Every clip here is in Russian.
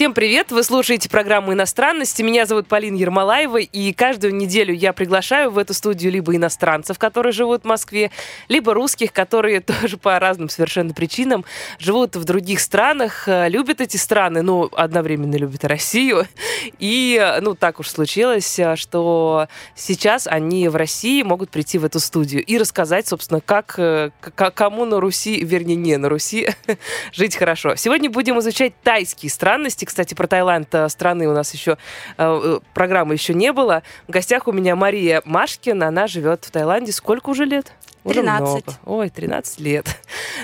Всем привет! Вы слушаете программу «Иностранности». Меня зовут Полина Ермолаева, и каждую неделю я приглашаю в эту студию либо иностранцев, которые живут в Москве, либо русских, которые тоже по разным совершенно причинам живут в других странах, э, любят эти страны, ну, одновременно любят Россию. И, ну, так уж случилось, э, что сейчас они в России могут прийти в эту студию и рассказать, собственно, как, э, к- кому на Руси, вернее, не на Руси, жить хорошо. Сегодня будем изучать тайские странности. Кстати, про Таиланд э, страны у нас еще э, программы еще не было. В гостях у меня Мария Машкина. Она живет в Таиланде. Сколько уже лет? Уже 13. много. Ой, 13 лет.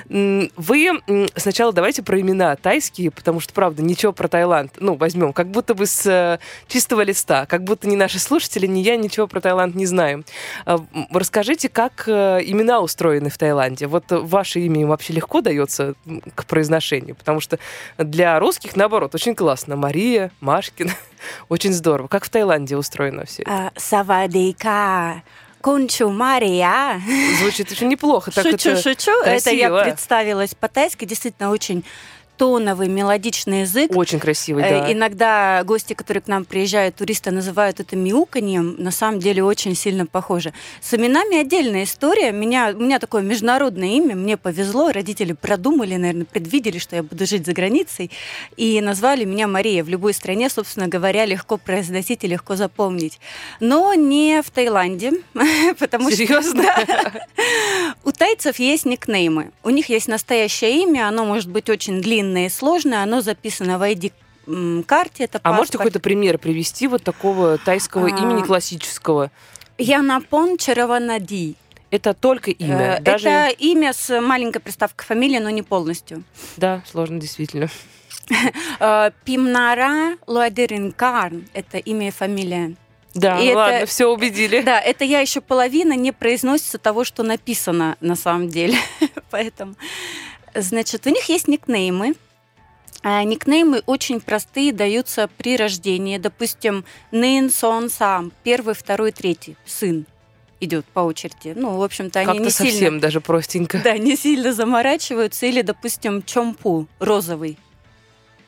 Вы сначала давайте про имена тайские, потому что, правда, ничего про Таиланд, ну, возьмем, как будто бы с э, чистого листа, как будто ни наши слушатели, ни я ничего про Таиланд не знаем. А, Расскажите, как э, имена устроены в Таиланде? Вот э, ваше имя им вообще легко дается к произношению, потому что для русских, наоборот, очень классно. Мария, Машкина, очень здорово. Как в Таиланде устроено все это? А, Савадейка. Кончу Мария. Звучит очень неплохо. Так шучу, это шучу. Это я красиво. представилась по-тайски. Действительно очень тоновый, мелодичный язык. Очень красивый, Э, да. Иногда гости, которые к нам приезжают, туристы называют это мяуканьем, на самом деле очень сильно похоже. С именами отдельная история. Меня, у меня такое международное имя, мне повезло, родители продумали, наверное, предвидели, что я буду жить за границей, и назвали меня Мария. В любой стране, собственно говоря, легко произносить и легко запомнить. Но не в Таиланде, потому что... Серьезно? У тайцев есть никнеймы. У них есть настоящее имя, оно может быть очень длинное и сложное, оно записано в ID-карте. Это А можете какой-то пример привести вот такого тайского А, имени классического? Янапон Чараванади. Это только имя, Э, даже Это имя с маленькой приставкой фамилии, но не полностью. да, сложно действительно. Э, Пимнара Луадеринкарн – это имя и фамилия. Да, И это- ладно, все убедили. Да, это я еще половина не произносится того, что написано на самом деле. Поэтому, значит, у них есть никнеймы. А Никнеймы очень простые, даются при рождении. Допустим, Нин Сон Сам, первый, второй, третий, сын идет по очереди. Ну, в общем-то, они не совсем сильно, даже простенько. да, не сильно заморачиваются. Или, допустим, Чомпу, розовый,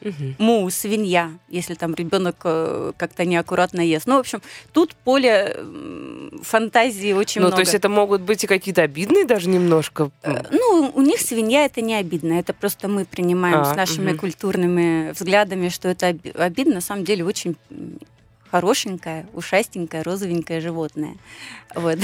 Мгм. му, свинья, если там ребенок э, как-то неаккуратно ест. Ну, в общем, тут поле фантазии очень Ну, много. то есть это могут быть и какие-то обидные даже немножко. Э, Ну, у них свинья это не обидно. Это просто мы принимаем А, с нашими мгм. культурными взглядами, что это оби- обидно. На самом деле очень хорошенькое, ушастенькое, розовенькое животное. Вот.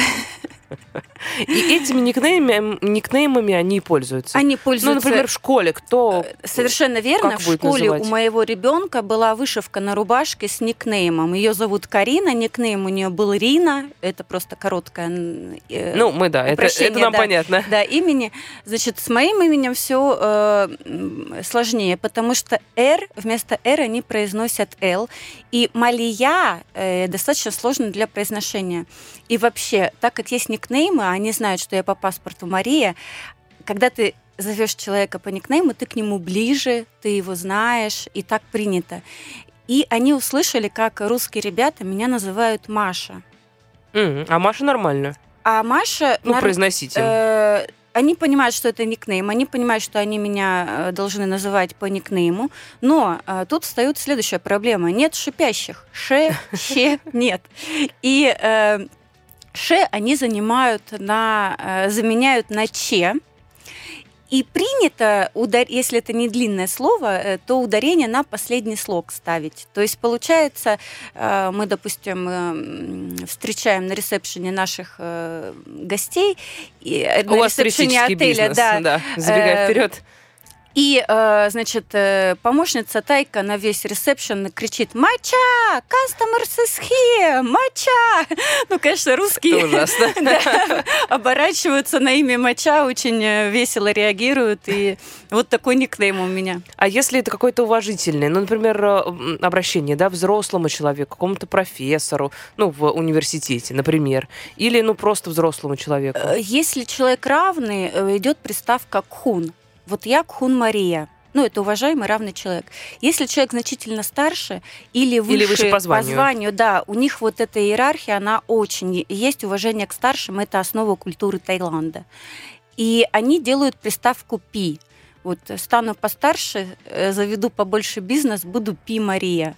И этими никнеймами, никнеймами они пользуются. Они Ну, пользуются... например, в школе кто... Совершенно верно. в школе называть? у моего ребенка была вышивка на рубашке с никнеймом. Ее зовут Карина, никнейм у нее был Рина. Это просто короткое. э, Ну, мы, да, это, это нам да. понятно. да, имени. Значит, с моим именем все сложнее, потому что R вместо R они произносят L. И Малия э, достаточно сложно для произношения. И вообще, так как есть никнеймы, а они знают, что я по паспорту Мария, когда ты зовешь человека по никнейму, ты к нему ближе, ты его знаешь, и так принято. И они услышали, как русские ребята меня называют Маша. Мгм. А Маша нормально. А Маша... Ну, нар- произносите. Э, они понимают, что это никнейм, они понимают, что они меня э, должны называть по никнейму, но э, тут встает следующая проблема. Нет шипящих. Ше, ще, нет. И э, ше они занимают на, э, заменяют на че. И принято, удар- если это не длинное слово, э, то ударение на последний слог ставить. То есть получается, э, мы, допустим, э, встречаем на ресепшене наших гостей, и, У на ресепшене отеля, бизнес, да, да, забегая вперед. И, э, значит, э, помощница Тайка на весь ресепшн кричит «Мача! Customers is here! Мача!» Ну, конечно, русские Это ужасно. да, оборачиваются на имя Мача, очень э, весело реагируют. И вот такой никнейм у меня. А если это какое-то уважительное, ну, например, обращение, да, взрослому человеку, какому-то профессору, ну, в университете, например, или, ну, просто взрослому человеку? Если человек равный, идет приставка «кхун». Вот я Кхун Мария. Ну, это уважаемый, равный человек. Если человек значительно старше или выше, Или выше по званию. да, у них вот эта иерархия, она очень... Есть уважение к старшим, это основа культуры Таиланда. И они делают приставку «пи». Вот стану постарше, э, заведу побольше бизнес, буду «пи Мария».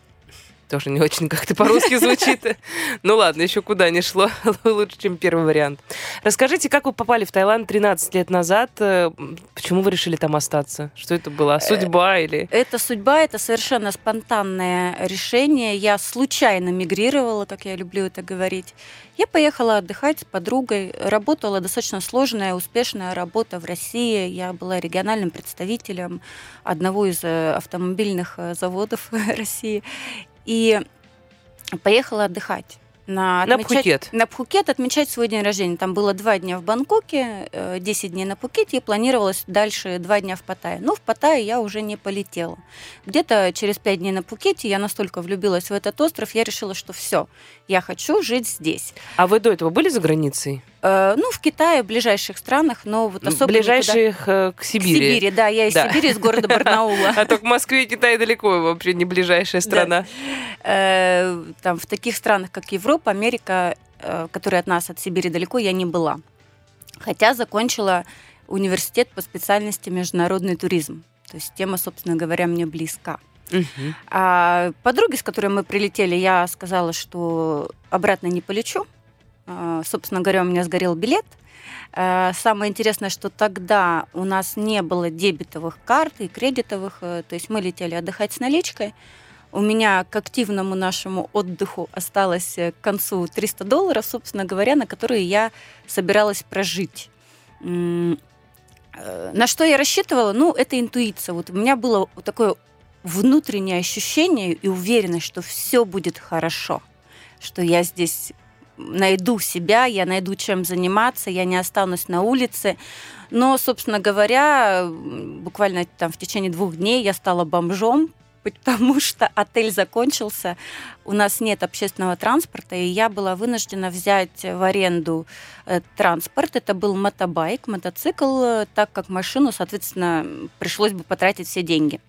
Тоже не очень как-то по-русски звучит. Ну ладно, еще куда не шло. Лучше, чем первый вариант. Расскажите, как вы попали в Таиланд 13 лет назад? Э, Почему вы решили там остаться? Что это была? Судьба или... Это судьба, это совершенно спонтанное решение. Я случайно мигрировала, как я люблю это говорить. Я поехала отдыхать с подругой. Работала достаточно сложная, успешная работа в России. Я была региональным представителем одного из э, автомобильных э, заводов России. И поехала отдыхать. На, На Пхукет. На Пхукет отмечать свой день рождения. Там было два дня в Бангкоке, э, 10 дней на Пхукете, и планировалось дальше два дня в Паттайе. Но в Паттайе я уже не полетела. Где-то через пять дней на Пхукете я настолько влюбилась в этот остров, я решила, что все, я хочу жить здесь. А вы до этого были за границей? Э, ну, в Китае, в ближайших странах, но вот особо никуда- Ближайших э, к К Сибири. Сибири, да, я из Да. Сибири, из города Барнаула. А то к Москве и Китай далеко вообще не ближайшая страна. Э, Там в таких странах, как Европа, Америка, которые от нас, от Сибири далеко, я не была. Хотя закончила университет по специальности международный туризм. То есть тема, собственно говоря, мне близка. Мгм. А подруге, с которой мы прилетели, я сказала, что обратно не полечу. А, Собственно говоря, у меня сгорел билет. А, Самое интересное, что тогда у нас не было дебетовых карт и кредитовых, э, то есть мы летели отдыхать с наличкой. У меня к активному нашему отдыху осталось э, к концу 300 долларов, собственно говоря, на которые я собиралась прожить. Э, На что я рассчитывала? Ну, это интуиция. Вот у меня было такое внутреннее ощущение и уверенность, что все будет хорошо, что я здесь найду себя, я найду чем заниматься, я не останусь на улице. Но, собственно говоря, буквально там в течение двух дней я стала бомжом, потому что отель закончился, у нас нет общественного транспорта, и я была вынуждена взять в аренду э, транспорт. Это был мотобайк, мотоцикл, э, так как машину, соответственно, пришлось бы потратить все деньги.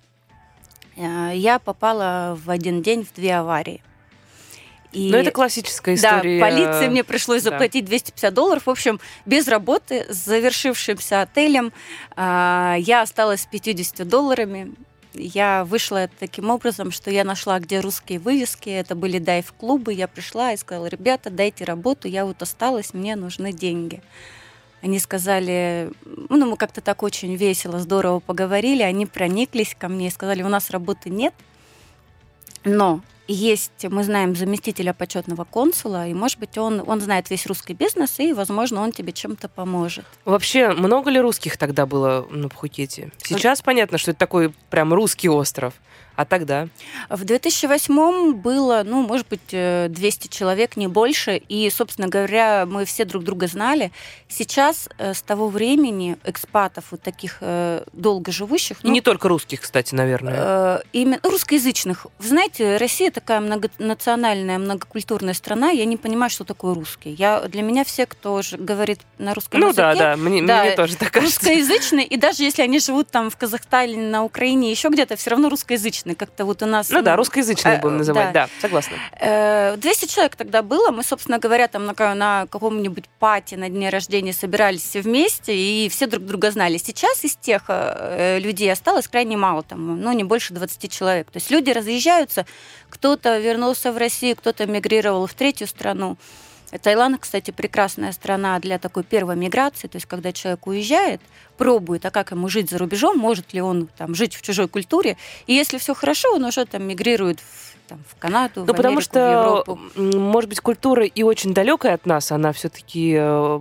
Э, Я попала в один день в две аварии. И... Ну, это классическая история. Да, полиции мне пришлось да. заплатить 250 долларов. В общем, без работы, с завершившимся отелем, а, я осталась с 50 долларами. Я вышла таким образом, что я нашла, где русские вывески. Это были дайв-клубы. Я пришла и сказала, ребята, дайте работу, я вот осталась, мне нужны деньги. Они сказали, ну, мы как-то так очень весело, здорово поговорили. Они прониклись ко мне и сказали, у нас работы нет, но есть, мы знаем заместителя почетного консула, и, может быть, он, он знает весь русский бизнес, и, возможно, он тебе чем-то поможет. Вообще, много ли русских тогда было на Пхукете? Сейчас понятно, что это такой прям русский остров. А тогда? В 2008 было, ну, может быть, э, 200 человек, не больше, и, собственно говоря, мы все друг друга знали. Сейчас э, с того времени экспатов, вот таких э, долго живущих, И не только русских, кстати, наверное. Э, именно русскоязычных. Вы знаете, Россия такая многонациональная, многокультурная страна. Я не понимаю, что такое русский. Я, для меня все, кто говорит на русском Ну языке, да, да, мне, да, мне тоже так кажется. русскоязычные, и даже если они живут там в Казахстане, на Украине, еще где-то, все равно русскоязычные. Как-то вот у нас... Ну да, русскоязычные э, будем называть, да. да, согласна. Э, 200 человек тогда было. Мы, собственно говоря, там на, ка- на каком-нибудь пати на дне рождения собирались все вместе, и все друг друга знали. Сейчас из тех э, людей осталось крайне мало, там, ну, не больше 20 человек. То есть люди разъезжаются, кто-то вернулся в Россию, кто-то мигрировал в третью страну. Таиланд, кстати, прекрасная страна для такой первой миграции, то есть когда человек уезжает, пробует, а как ему жить за рубежом, может ли он там жить в чужой культуре, и если все хорошо, он уже там мигрирует в, там, в Канаду, Ну, в потому Америку, в что, Европу. может быть, культура и очень далекая от нас, она все-таки,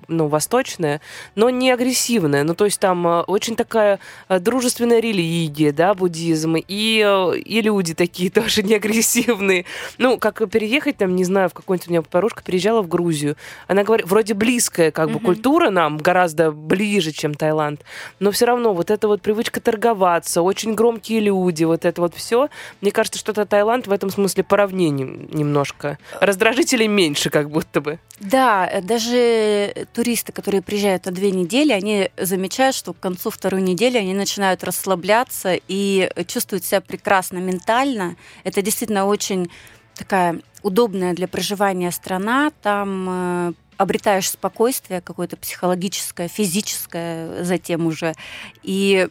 ну, восточная, но не агрессивная. Ну, то есть там э, очень такая э, дружественная религия, да, буддизм, и, э, и люди такие тоже не агрессивные. Ну, как переехать там, не знаю, в какой-нибудь у меня подружка переезжала в Грузию. Она говорит, вроде близкая как бы Мгм. культура нам, гораздо ближе, чем Таиланд, но все равно вот эта вот привычка торговаться, очень громкие люди, вот это вот все, мне кажется, что-то Таиланд в этом смысле по равнению немножко. Раздражителей меньше как будто бы. Да, э, даже туристы, которые приезжают на две недели, они замечают, что к концу второй недели они начинают расслабляться и чувствуют себя прекрасно ментально. Это действительно очень такая удобная для проживания страна. Там э, обретаешь спокойствие какое-то психологическое, физическое затем уже. И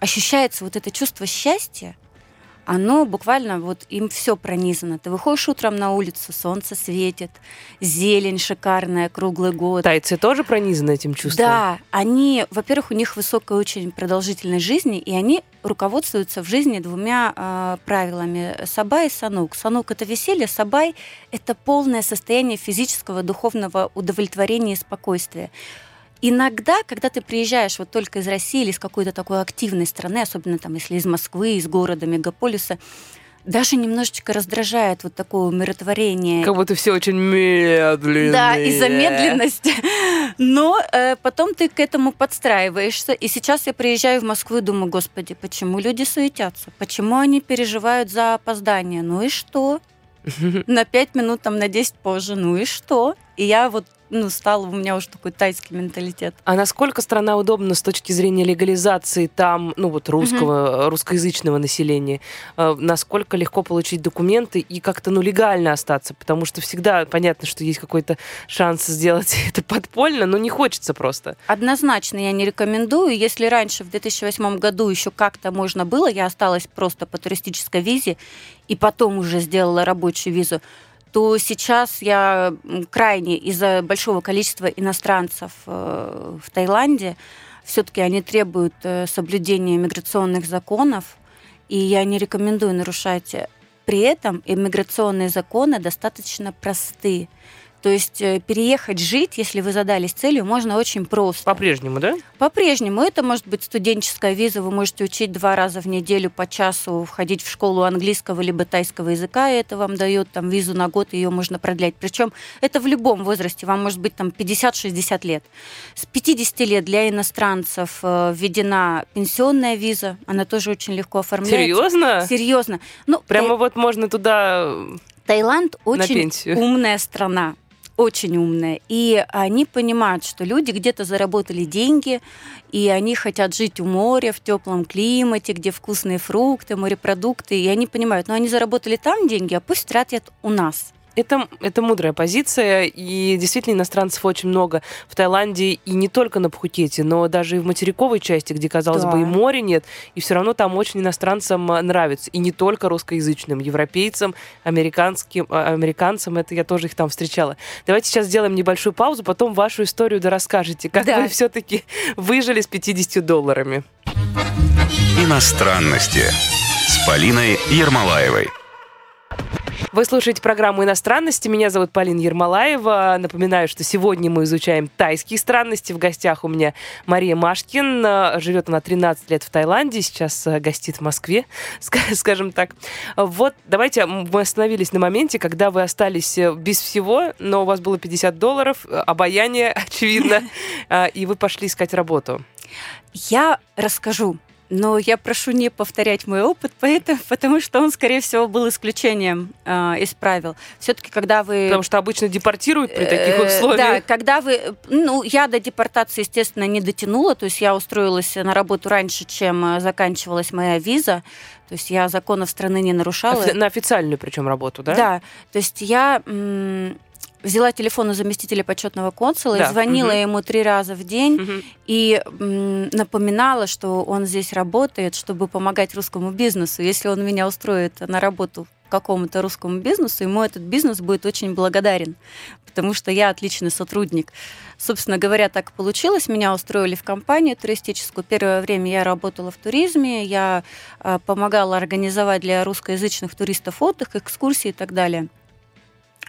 ощущается вот это чувство счастья, оно буквально вот им все пронизано. Ты выходишь утром на улицу, солнце светит, зелень шикарная круглый год. Тайцы тоже пронизаны этим чувством? Да, они, во-первых, у них высокая очень продолжительность жизни, и они руководствуются в жизни двумя э, правилами сабай и санук. Санук это веселье, сабай это полное состояние физического, духовного удовлетворения и спокойствия. Иногда, когда ты приезжаешь вот только из России или из какой-то такой активной страны, особенно там, если из Москвы, из города, мегаполиса, даже немножечко раздражает вот такое умиротворение. Как будто все очень медленно. Да, из-за медленности. Но э, потом ты к этому подстраиваешься. И сейчас я приезжаю в Москву и думаю, господи, почему люди суетятся? Почему они переживают за опоздание? Ну и что? На пять минут, там, на 10 позже. Ну и что? И я вот ну, стал у меня уже такой тайский менталитет. А насколько страна удобна с точки зрения легализации там, ну вот русского, угу. русскоязычного населения? Э, насколько легко получить документы и как-то, ну, легально остаться? Потому что всегда понятно, что есть какой-то шанс сделать это подпольно, но не хочется просто. Однозначно я не рекомендую. Если раньше, в 2008 году, еще как-то можно было, я осталась просто по туристической визе, и потом уже сделала рабочую визу, то сейчас я крайне из-за большого количества иностранцев э, в Таиланде, все-таки они требуют э, соблюдения миграционных законов, и я не рекомендую нарушать. При этом иммиграционные законы достаточно простые. То есть э, переехать жить, если вы задались целью, можно очень просто. По-прежнему, да? По-прежнему. Это может быть студенческая виза, вы можете учить два раза в неделю по часу, входить в школу английского либо тайского языка, и это вам дает там визу на год, ее можно продлять. Причем это в любом возрасте, вам может быть там 50-60 лет. С 50 лет для иностранцев э, введена пенсионная виза, она тоже очень легко оформляется. Серьезно? Серьезно. Ну, Прямо тай... вот можно туда Таиланд очень умная страна очень умная. И они понимают, что люди где-то заработали деньги, и они хотят жить у моря, в теплом климате, где вкусные фрукты, морепродукты. И они понимают, ну они заработали там деньги, а пусть тратят у нас. Это, это мудрая позиция, и действительно иностранцев очень много в Таиланде, и не только на Пхукете, но даже и в материковой части, где, казалось да. бы, и моря нет, и все равно там очень иностранцам а, нравится, и не только русскоязычным, европейцам, американским, а, американцам, это я тоже их там встречала. Давайте сейчас сделаем небольшую паузу, потом вашу историю да расскажете, как да. вы все-таки выжили с 50 долларами. Иностранности с Полиной Ермолаевой. Вы слушаете программу «Иностранности». Меня зовут Полина Ермолаева. Напоминаю, что сегодня мы изучаем тайские странности. В гостях у меня Мария Машкин. Живет она 13 лет в Таиланде, сейчас э, гостит в Москве, скажем так. Вот, давайте мы остановились на моменте, когда вы остались э, без всего, но у вас было 50 долларов, э, обаяние, очевидно, и вы пошли искать работу. Я расскажу но я прошу не повторять мой опыт, поэтому, потому что он, скорее всего, был исключением э, из правил. Все-таки, когда вы... Потому что обычно депортируют при таких э, условиях. Да, когда вы... Ну, я до депортации, естественно, не дотянула, то есть я устроилась на работу раньше, чем э, заканчивалась моя виза, то есть я законов страны не нарушала. На официальную причем работу, да? Да, то есть я взяла телефон у заместителя почетного консула да. и звонила угу. ему три раза в день угу. и м, напоминала, что он здесь работает, чтобы помогать русскому бизнесу. Если он меня устроит на работу какому-то русскому бизнесу, ему этот бизнес будет очень благодарен, потому что я отличный сотрудник. Собственно говоря, так получилось. Меня устроили в компанию туристическую. Первое время я работала в туризме, я э, помогала организовать для русскоязычных туристов отдых, экскурсии и так далее.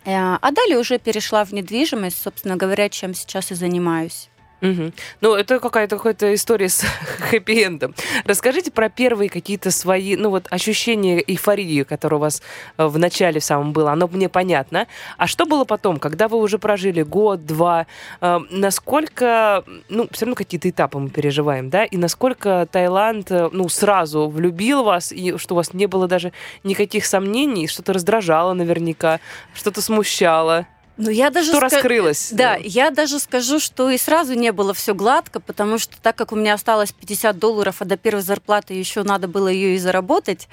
Э, а далее уже перешла в недвижимость, собственно говоря, чем сейчас и занимаюсь. Мгм. Ну, это какая-то какая-то история с хэппи-эндом. Расскажите про первые какие-то свои, ну вот, ощущения эйфории, которое у вас э, в начале в самом было. Оно мне понятно. А что было потом, когда вы уже прожили год, два? э, насколько, ну, все равно какие-то этапы мы переживаем, да? И насколько Таиланд, э, ну, сразу влюбил вас, и что у вас не было даже никаких сомнений, что-то раздражало наверняка, что-то смущало? Ну, я даже Что ска- раскрылось? Да, я даже скажу, что и сразу не было все гладко, потому что так как у меня осталось 50 долларов, а до первой зарплаты еще надо было ее и заработать,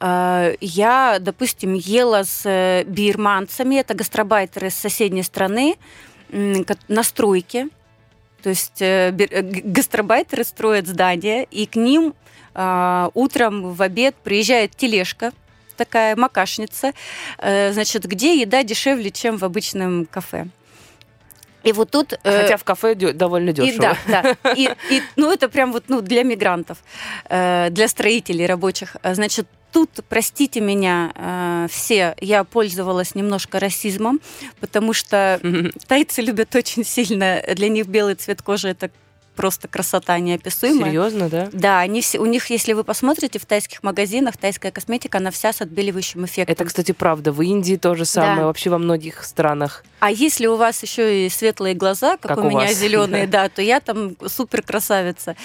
э, я, допустим, ела с э, бирманцами, это гастробайтеры из соседней страны, на стройке. То есть э, гастробайтеры строят здания, и к ним утром в обед приезжает тележка, такая макашница, э, значит, где еда дешевле, чем в обычном кафе. И вот тут... э, Хотя в кафе довольно и дешево. да, да. И, и, ну, это прям вот ну, для мигрантов, э, для строителей рабочих. А, Значит, тут, простите меня э, все, я пользовалась немножко расизмом, потому что тайцы любят очень сильно, для них белый цвет кожи это просто красота неописуемая. Серьезно, да? Да, они все, у них, если вы посмотрите в тайских магазинах, тайская косметика, она вся с отбеливающим эффектом. Это, кстати, правда. В Индии то же самое, Да. вообще во многих странах. А если у вас еще и светлые глаза, как, Как у, у меня зеленые, да, то я там супер красавица.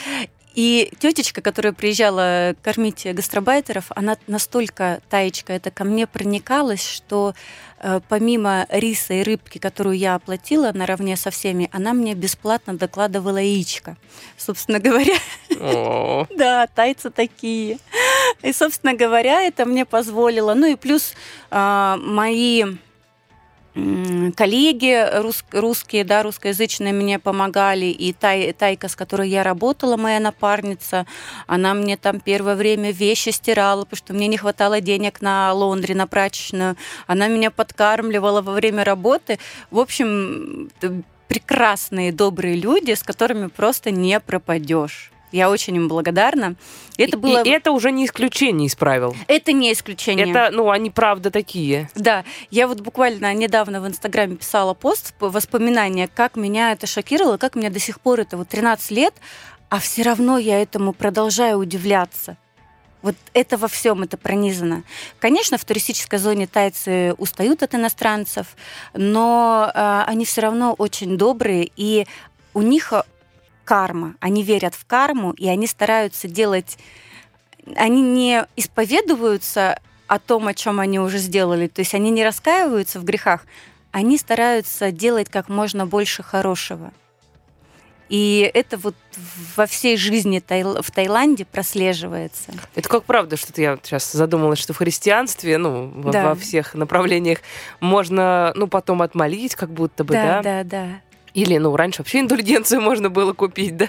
И тетечка, которая приезжала кормить гастробайтеров, она настолько, таечка, это ко мне проникалась, что э, помимо риса и рыбки, которую я оплатила наравне со всеми, она мне бесплатно докладывала яичко. Собственно говоря, да, тайцы такие. И, собственно говоря, это мне позволило. Ну и плюс а, мои коллеги рус- русские, да, русскоязычные мне помогали, и тай, Тайка, с которой я работала, моя напарница, она мне там первое время вещи стирала, потому что мне не хватало денег на лондри, на прачечную. Она меня подкармливала во время работы. В общем, прекрасные, добрые люди, с которыми просто не пропадешь. Я очень им благодарна. Это и- было... И это уже не исключение из правил. Это не исключение. Это, ну, они правда такие. Да, я вот буквально недавно в Инстаграме писала пост, воспоминания, как меня это шокировало, как меня до сих пор это вот 13 лет, а все равно я этому продолжаю удивляться. Вот это во всем это пронизано. Конечно, в туристической зоне тайцы устают от иностранцев, но э, они все равно очень добрые, и у них э, карма. Они верят в карму, и они стараются делать... Они не исповедуются о том, о чем они уже сделали. То есть они не раскаиваются в грехах, они стараются делать как можно больше хорошего. И это вот во всей жизни в Таиланде прослеживается. Это как правда, что-то я сейчас задумалась, что в христианстве, ну, во, Да. во всех направлениях можно, ну, потом отмолить, как будто бы, да? да, да. Или, ну, раньше вообще индульгенцию можно было купить, да?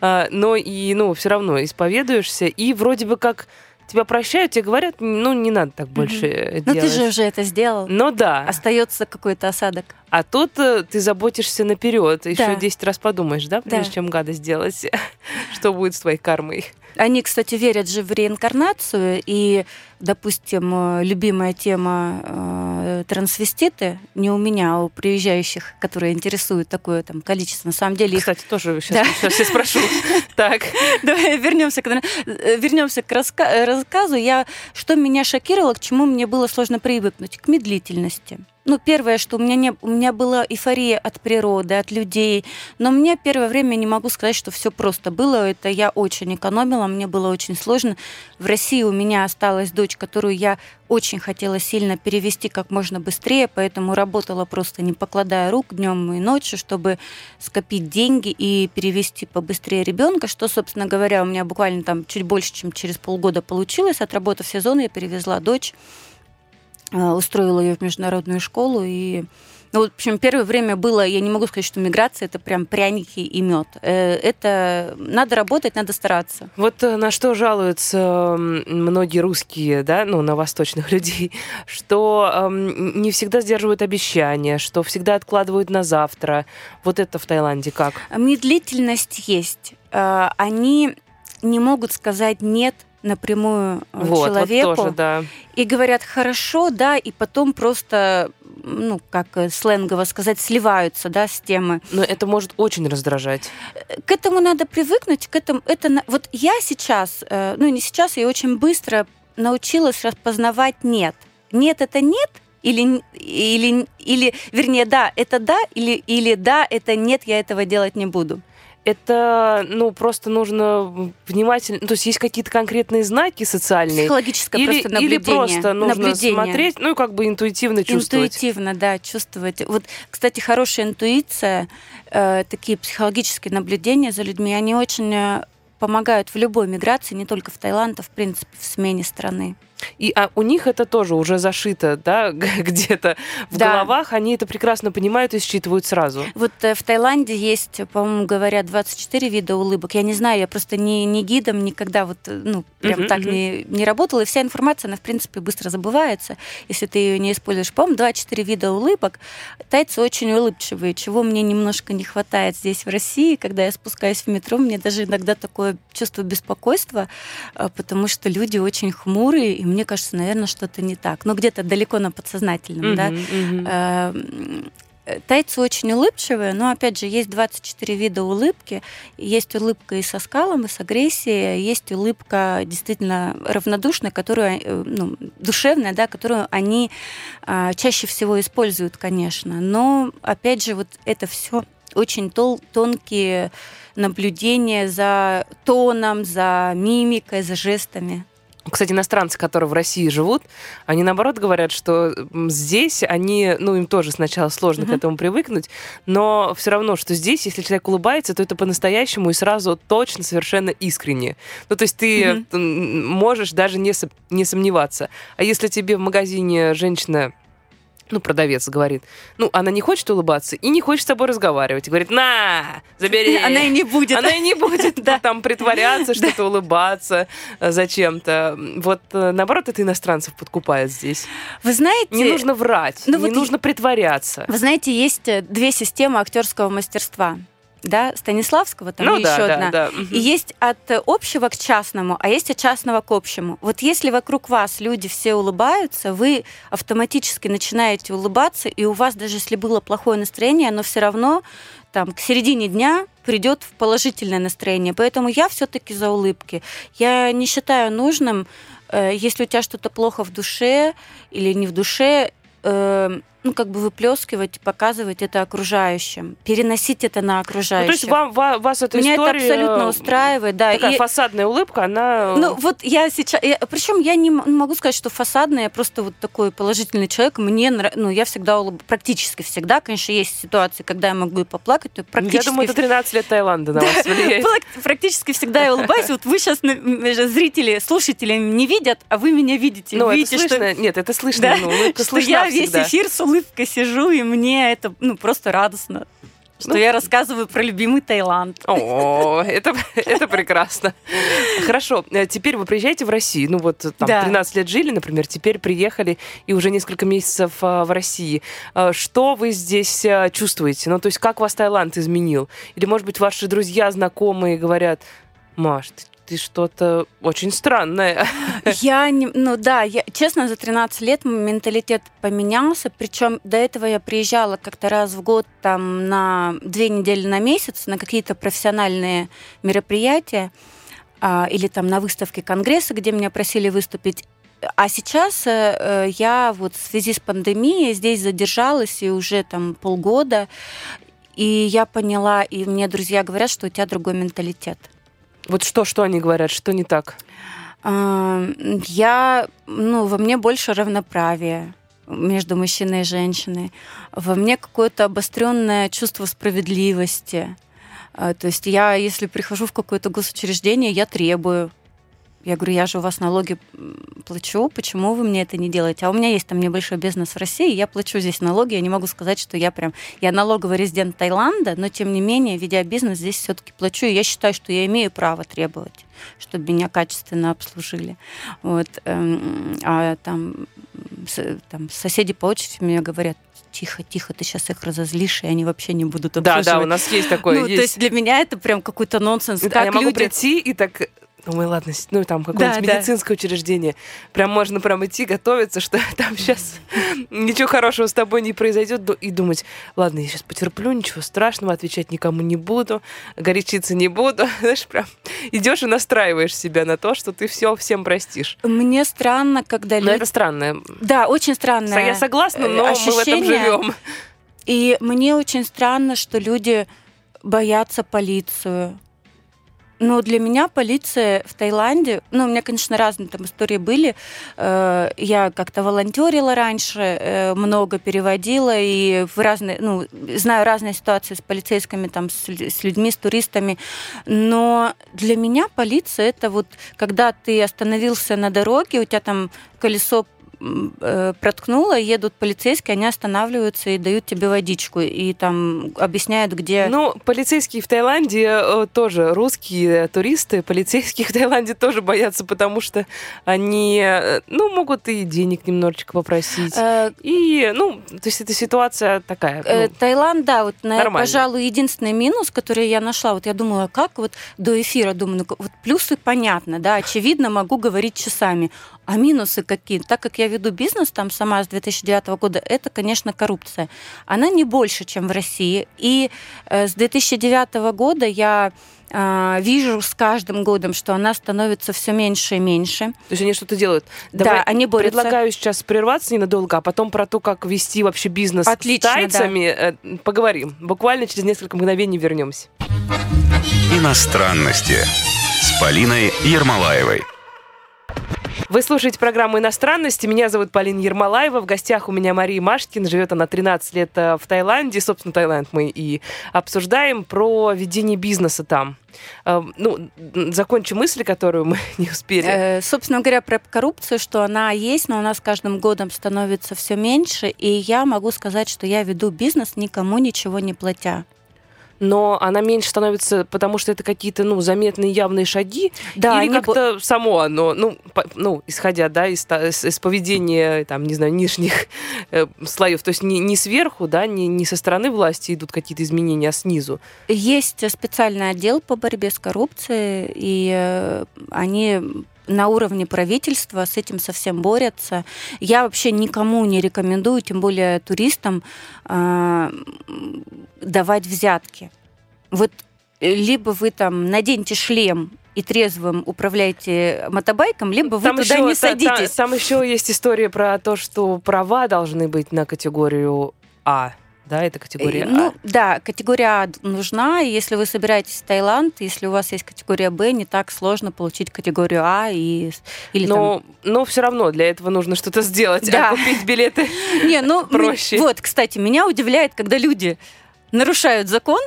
А, но и, ну, все равно исповедуешься, и вроде бы как тебя прощают, тебе говорят, ну, не надо так больше э, Ну делать. ты же уже это сделал. Ну да. Остается какой-то осадок. А тут э, ты заботишься наперед, еще Да. 10 раз подумаешь, да, прежде Да. чем гадость сделать, что будет с твоей кармой. Они, кстати, верят же в реинкарнацию, и, допустим, э, любимая тема э, трансвеститы не у меня, а у приезжающих, которые интересуют такое там количество. На самом деле их Кстати, тоже Да. сейчас, все спрошу. Так. Давай вернемся к, э, вернемся к э, рассказу. Я, что меня шокировало, к чему мне было сложно привыкнуть? К медлительности. Ну, первое, что у меня, не, у меня была эйфория от природы, от людей. Но мне первое время не могу сказать, что все просто было. Это я очень экономила, мне было очень сложно. В России у меня осталась дочь, которую я очень хотела сильно перевести как можно быстрее, поэтому работала просто не покладая рук днем и ночью, чтобы скопить деньги и перевести побыстрее ребенка, что, собственно говоря, у меня буквально там чуть больше, чем через полгода получилось. Отработав сезон, я перевезла дочь, устроила ее в международную школу и ну, в общем, первое время было, я не могу сказать, что миграция это прям пряники и мед. Это надо работать, надо стараться. Вот э, на что жалуются многие русские, да, ну, на восточных людей, что эм, не всегда сдерживают обещания, что всегда откладывают на завтра. Вот это в Таиланде как? Медлительность есть. Э, Они не могут сказать нет напрямую э, Вот, человеку вот тоже, да. и говорят хорошо, да, и потом просто ну, как э, сленгово сказать, сливаются, да, с темы. Но это может очень раздражать. К этому надо привыкнуть, к этому, это, вот я сейчас, э, ну, не сейчас, я очень быстро научилась распознавать «нет». «Нет» — это «нет», или, или, или, вернее, да, это да, или, или да, это нет, я этого делать не буду. Это, ну, просто нужно внимательно... То есть есть какие-то конкретные знаки социальные? Психологическое Или, просто или наблюдение. просто нужно наблюдение. смотреть, ну, и как бы интуитивно чувствовать. Интуитивно, да, чувствовать. Вот, кстати, хорошая интуиция, э, такие психологические наблюдения за людьми, они очень э, помогают в любой миграции, не только в Таиланд, а в принципе в смене страны. И а у них это тоже уже зашито, да, где-то в Да. головах, они это прекрасно понимают и считывают сразу. Вот э, в Таиланде есть, по-моему, говорят, 24 вида улыбок. Я не знаю, я просто не, не гидом никогда вот, э, ну, прям Мгм, так мгм. не, не работала. И вся информация, она, в принципе, быстро забывается, если ты ее не используешь. По-моему, 24 вида улыбок. Тайцы очень улыбчивые, чего мне немножко не хватает здесь, в России. Когда я спускаюсь в метро, мне даже иногда такое чувство беспокойства, э, потому что люди очень хмурые, и мне кажется, наверное, что-то не так. Но где-то далеко на подсознательном, да. Э, м, э, Тайцы очень улыбчивые, но опять же есть 24 вида улыбки. Есть улыбка и со скалом, и с агрессией, есть улыбка действительно равнодушная, которую, э, ну, душевная, да, которую они а, чаще всего используют, конечно. Но опять же вот это все очень тол- тонкие наблюдения за тоном, за мимикой, за жестами. Кстати, иностранцы, которые в России живут, они наоборот говорят, что здесь они, ну, им тоже сначала сложно к Мгм. этому привыкнуть, но все равно, что здесь, если человек улыбается, то это по-настоящему и сразу точно, совершенно искренне. Ну, то есть ты м, можешь даже не, не сомневаться. А если тебе в магазине женщина ну, продавец говорит, ну, она не хочет улыбаться и не хочет с тобой разговаривать. И говорит, на, забери. Она и не будет. Она и не будет Да. там притворяться, что-то улыбаться э, зачем-то. Вот э, наоборот, это иностранцев подкупает здесь. Вы знаете, Не нужно врать, ну не вот нужно притворяться. Вы знаете, есть э, две системы актерского мастерства. Да, Станиславского, там ну да, еще да, одна. да. мгм. И есть от общего к частному, а есть от частного к общему. Вот если вокруг вас люди все улыбаются, вы автоматически начинаете улыбаться, и у вас даже если было плохое настроение, оно все равно там к середине дня придет в положительное настроение. Поэтому я все-таки за улыбки. Я не считаю нужным, э, если у тебя что-то плохо в душе или не в душе, э, ну, как бы выплескивать, показывать это окружающим, переносить это на Ну, окружающих. то есть вам, ва- вас эта Меня история... это абсолютно устраивает, да. Такая И- фасадная улыбка, она... ну вот я сейчас, причем я не могу сказать, что фасадная, я просто вот такой положительный человек. Мне, нрав- ну я всегда улыб... практически всегда, конечно, есть ситуации, когда я могу и поплакать, то практически Я думаю, это 13 лет Таиланда на вас влияет. Прак- Практически всегда я улыбаюсь. Вот вы сейчас, зрители, слушатели не видят, а вы меня видите. Ну, это видите, что слышно. Нет, это слышно. Ну, улыбка слышна я весь эфир с улыбкой сижу, и мне это ну, просто радостно, что Ну, я рассказываю про любимый Таиланд. О, это, это прекрасно. Хорошо, э, теперь вы приезжаете в Россию. Ну вот там Да. 13 лет жили, например, теперь приехали и уже несколько месяцев а, в России. А, Что вы здесь а, чувствуете? Ну, то есть как вас Таиланд изменил? Или, может быть, ваши друзья, знакомые говорят, Маш, ты, ты что-то очень странное. Я не, ну да, я, честно, за 13 лет менталитет поменялся, причем до этого я приезжала как-то раз в год там на две недели на месяц на какие-то профессиональные мероприятия а, или там на выставке конгресса, где меня просили выступить. А сейчас э, э, я вот в связи с пандемией здесь задержалась и уже там полгода, и я поняла, и мне друзья говорят, что у тебя другой менталитет. Вот что, что они говорят, что не так? А, Я, ну, во мне больше равноправия между мужчиной и женщиной. Во мне какое-то обостренное чувство справедливости. А, То есть я, если прихожу в какое-то госучреждение, я требую. Я говорю, я же у вас налоги плачу, почему вы мне это не делаете? А у меня есть там небольшой бизнес в России, я плачу здесь налоги, я не могу сказать, что я прям... Я налоговый резидент Таиланда, но тем не менее, ведя бизнес, здесь все-таки плачу, и я считаю, что я имею право требовать чтобы меня качественно обслужили. Вот. эм, А там, там соседи по очереди мне говорят, тихо, тихо, ты сейчас их разозлишь, и они вообще не будут Да, обслуживать. да, у нас есть такое. ну, то есть для меня это прям какой-то нонсенс. Это как я могу люди... прийти и так Думаю, ладно, с- ну там какое-нибудь Да, да. медицинское учреждение. Прям можно прям идти готовиться, что там сейчас ничего хорошего с тобой не произойдет. И думать, ладно, я сейчас потерплю, ничего страшного, отвечать никому не буду, горячиться не буду. Знаешь, прям идешь и настраиваешь себя на то, что ты все всем простишь. Мне странно, когда люди... это странно. Да, очень странное Я согласна, но мы в этом ощущение. живем. И мне очень странно, что люди боятся полицию. Но для меня полиция в Таиланде, ну, у меня, конечно, разные там истории были. Э, Я как-то волонтерила раньше, э, много переводила, и в разные, ну, знаю разные ситуации с полицейскими, там, с лю- с людьми, с туристами. Но для меня полиция это вот, когда ты остановился на дороге, у тебя там колесо э, проткнуло, едут полицейские, они останавливаются и дают тебе водичку, и там объясняют, где... Ну, полицейские в Таиланде э, тоже, русские туристы, полицейские в Таиланде тоже боятся, потому что они, э, ну, могут и денег немножечко попросить. И, ну, то есть эта ситуация такая. Ну, Таиланд, да, вот, на- пожалуй, единственный минус, который я нашла, вот я думала, как вот до эфира, думаю, ну, вот плюсы понятно, да, очевидно, могу говорить часами, а минусы какие? Так как я веду бизнес там сама с 2009 года, это, конечно, коррупция. Она не больше, чем в России, и э, с 2009 года я а, вижу с каждым годом, что она становится все меньше и меньше. то есть они что-то делают. Да, Давай они борются. Предлагаю сейчас прерваться ненадолго, а потом про то, как вести вообще бизнес Отлично, с тайцами, э, поговорим. Буквально через несколько мгновений вернемся. Иностранности с Полиной Ермолаевой. Вы слушаете программу «Иностранности». Меня зовут Полина Ермолаева. В гостях у меня Мария Машкина. Живет она 13 лет э, в Таиланде. Собственно, Таиланд мы и обсуждаем про ведение бизнеса там. Э, Ну, закончу мысль, которую мы не успели. Э, Собственно говоря, про коррупцию, что она есть, но у нас каждым годом становится все меньше, и я могу сказать, что я веду бизнес никому ничего не платя. Но она меньше становится, потому что это какие-то, ну, заметные явные шаги. Да, Или как-то само оно, ну, по- ну, исходя, да, из, из- из поведения, там, не знаю, нижних э, слоев. То есть не, не сверху, да, не, не со стороны власти идут какие-то изменения, а снизу. Есть специальный отдел по борьбе с коррупцией, и э, они на уровне правительства с этим совсем борются. Я вообще никому не рекомендую, тем более туристам, а, давать взятки. Вот э, либо вы там наденьте шлем и трезвым управляете мотобайком, либо вы туда ещё- не та- та- садитесь. Там, еще есть история про то, что права должны быть на категорию А. Да, это категория Э, Ну, А. да, категория А нужна. и Если вы собираетесь в Таиланд, если у вас есть категория Б, не так сложно получить категорию А и с- или там- Но, но все равно для этого нужно что-то сделать, Да. а купить билеты. Не, ну, проще. Вот, кстати, меня удивляет, когда люди нарушают закон,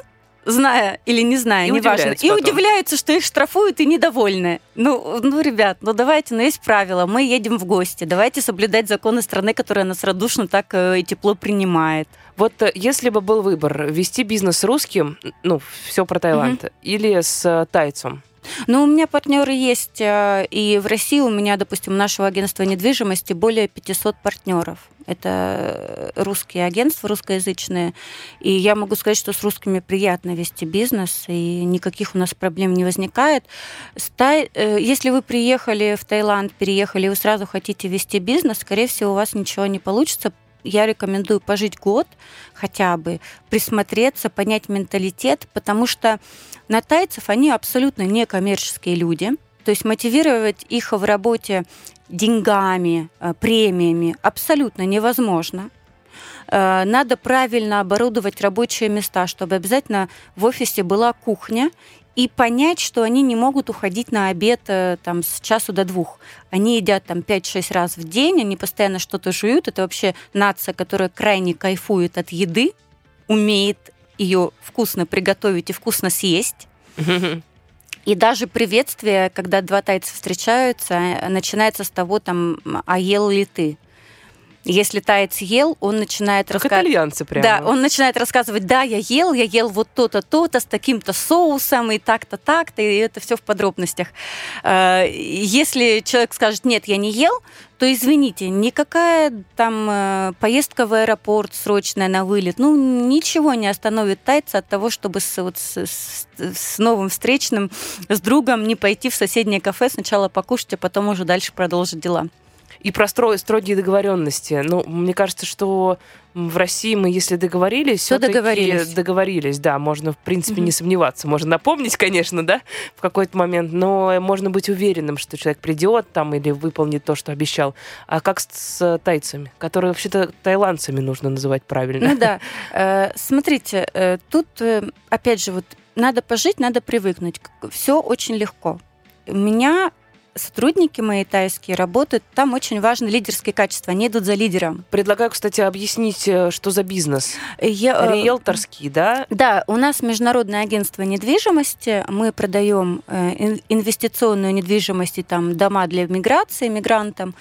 зная или не зная, И неважно, и потом. удивляются, что их штрафуют и недовольны. Ну, ну, ребят, ну давайте, ну есть правила, мы едем в гости, давайте соблюдать законы страны, которая нас радушно так э, и тепло принимает. Вот э, если бы был выбор вести бизнес с русским, ну, все про Таиланд, или с э, тайцем, Ну, у меня партнеры есть, и в России у меня, допустим, у нашего агентства недвижимости более 500 партнеров. Это э, русские агентства, русскоязычные. И я могу сказать, что с русскими приятно вести бизнес, и никаких у нас проблем не возникает. Э, Если вы приехали в Таиланд, переехали, и вы сразу хотите вести бизнес, скорее всего, у вас ничего не получится. Я рекомендую пожить год хотя бы, присмотреться, понять менталитет, потому что на тайцев они абсолютно не коммерческие люди. То есть мотивировать их в работе деньгами, э, премиями абсолютно невозможно. Э, Надо правильно оборудовать рабочие места, чтобы обязательно в офисе была кухня, и понять, что они не могут уходить на обед э, там, с часу до двух. Они едят там 5-6 раз в день, они постоянно что-то жуют. Это вообще нация, которая крайне кайфует от еды, умеет ее вкусно приготовить и вкусно съесть. И даже приветствие, когда два тайца встречаются, начинается с того, там, а ел ли ты? Если таец ел, он начинает рассказывать. итальянцы прямо. Да, он начинает рассказывать, да, я ел, я ел вот то-то, то-то, с таким-то соусом, и так-то, так-то, и это все в подробностях. Э, Если человек скажет, нет, я не ел, то извините, никакая там э, поездка в аэропорт срочная на вылет, ну, ничего не остановит тайца от того, чтобы с, вот, с- с новым встречным, с другом не пойти в соседнее кафе, сначала покушать, а потом уже дальше продолжить дела. И про стро- строгие договоренности. Ну, мне кажется, что в России мы, если договорились, всё-таки договорились. договорились, да, можно, в принципе, Мгм. не сомневаться. Можно напомнить, конечно, да, в какой-то момент, но можно быть уверенным, что человек придет там или выполнит то, что обещал. А как с, с тайцами, которые вообще-то тайландцами нужно называть правильно? Ну да. Э, Смотрите, э, тут, э, опять же, вот надо пожить, надо привыкнуть. Все очень легко. У меня сотрудники мои тайские работают, там очень важны лидерские качества, они идут за лидером. Предлагаю, кстати, объяснить, э, что за бизнес. Я, э, Риэлторский, да? Да, у нас международное агентство недвижимости. Мы продаем э, ин- инвестиционную недвижимость и там дома для миграции мигрантам.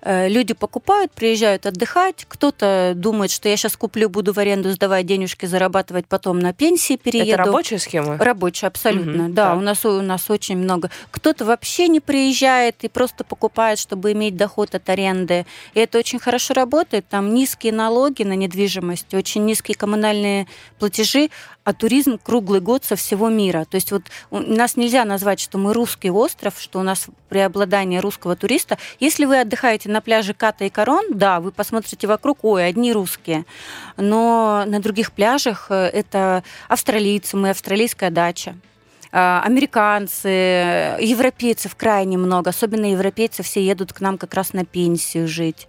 Э, Люди покупают, приезжают отдыхать. Кто-то думает, что я сейчас куплю, буду в аренду сдавать денежки, зарабатывать, потом на пенсии перееду. Это рабочая схема? Рабочая, абсолютно. Мгм, да, так. у нас у нас очень много. Кто-то вообще не приезжает и просто покупает, чтобы иметь доход от аренды. И это очень хорошо работает. Там низкие налоги на недвижимость, очень низкие коммунальные платежи, а туризм круглый год со всего мира. То есть вот нас нельзя назвать, что мы русский остров, что у нас преобладание русского туриста. Если вы отдыхаете на пляже Ката и Корон, да, вы посмотрите вокруг, ой, одни русские. Но на других пляжах э, это австралийцы, мы австралийская дача. А, Американцы, европейцев крайне много, особенно европейцы все едут к нам как раз на пенсию жить.